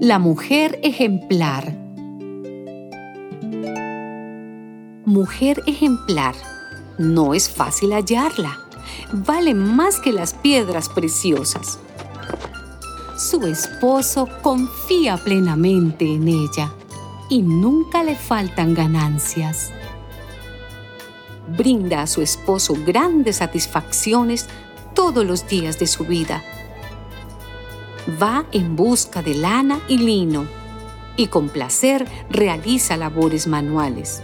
La mujer ejemplar. Mujer ejemplar. No es fácil hallarla. Vale más que las piedras preciosas. Su esposo confía plenamente en ella y nunca le faltan ganancias. Brinda a su esposo grandes satisfacciones todos los días de su vida va en busca de lana y lino y con placer realiza labores manuales.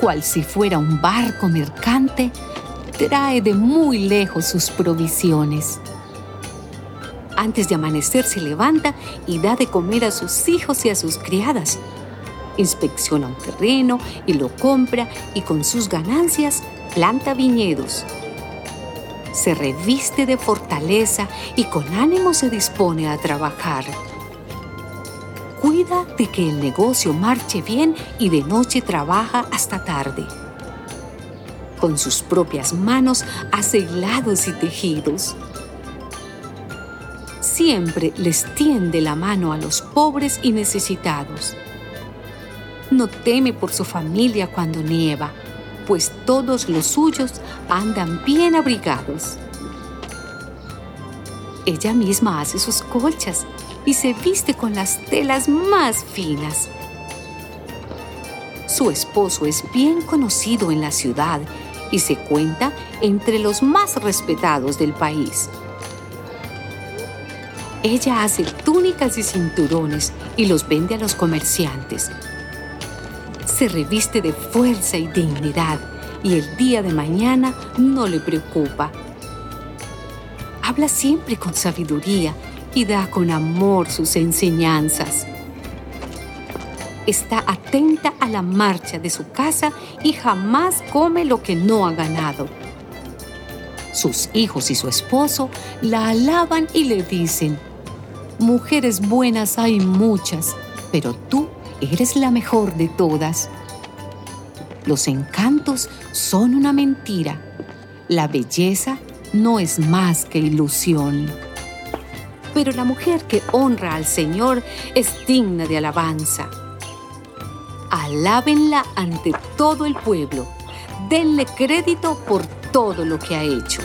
Cual si fuera un barco mercante, trae de muy lejos sus provisiones. Antes de amanecer se levanta y da de comer a sus hijos y a sus criadas. Inspecciona un terreno y lo compra y con sus ganancias planta viñedos se reviste de fortaleza y con ánimo se dispone a trabajar. Cuida de que el negocio marche bien y de noche trabaja hasta tarde. Con sus propias manos hace hilados y tejidos. Siempre les tiende la mano a los pobres y necesitados. No teme por su familia cuando nieva pues todos los suyos andan bien abrigados. Ella misma hace sus colchas y se viste con las telas más finas. Su esposo es bien conocido en la ciudad y se cuenta entre los más respetados del país. Ella hace túnicas y cinturones y los vende a los comerciantes se reviste de fuerza y dignidad y el día de mañana no le preocupa. Habla siempre con sabiduría y da con amor sus enseñanzas. Está atenta a la marcha de su casa y jamás come lo que no ha ganado. Sus hijos y su esposo la alaban y le dicen, mujeres buenas hay muchas, pero tú eres la mejor de todas. Los encantos son una mentira. La belleza no es más que ilusión. Pero la mujer que honra al Señor es digna de alabanza. Alábenla ante todo el pueblo. Denle crédito por todo lo que ha hecho.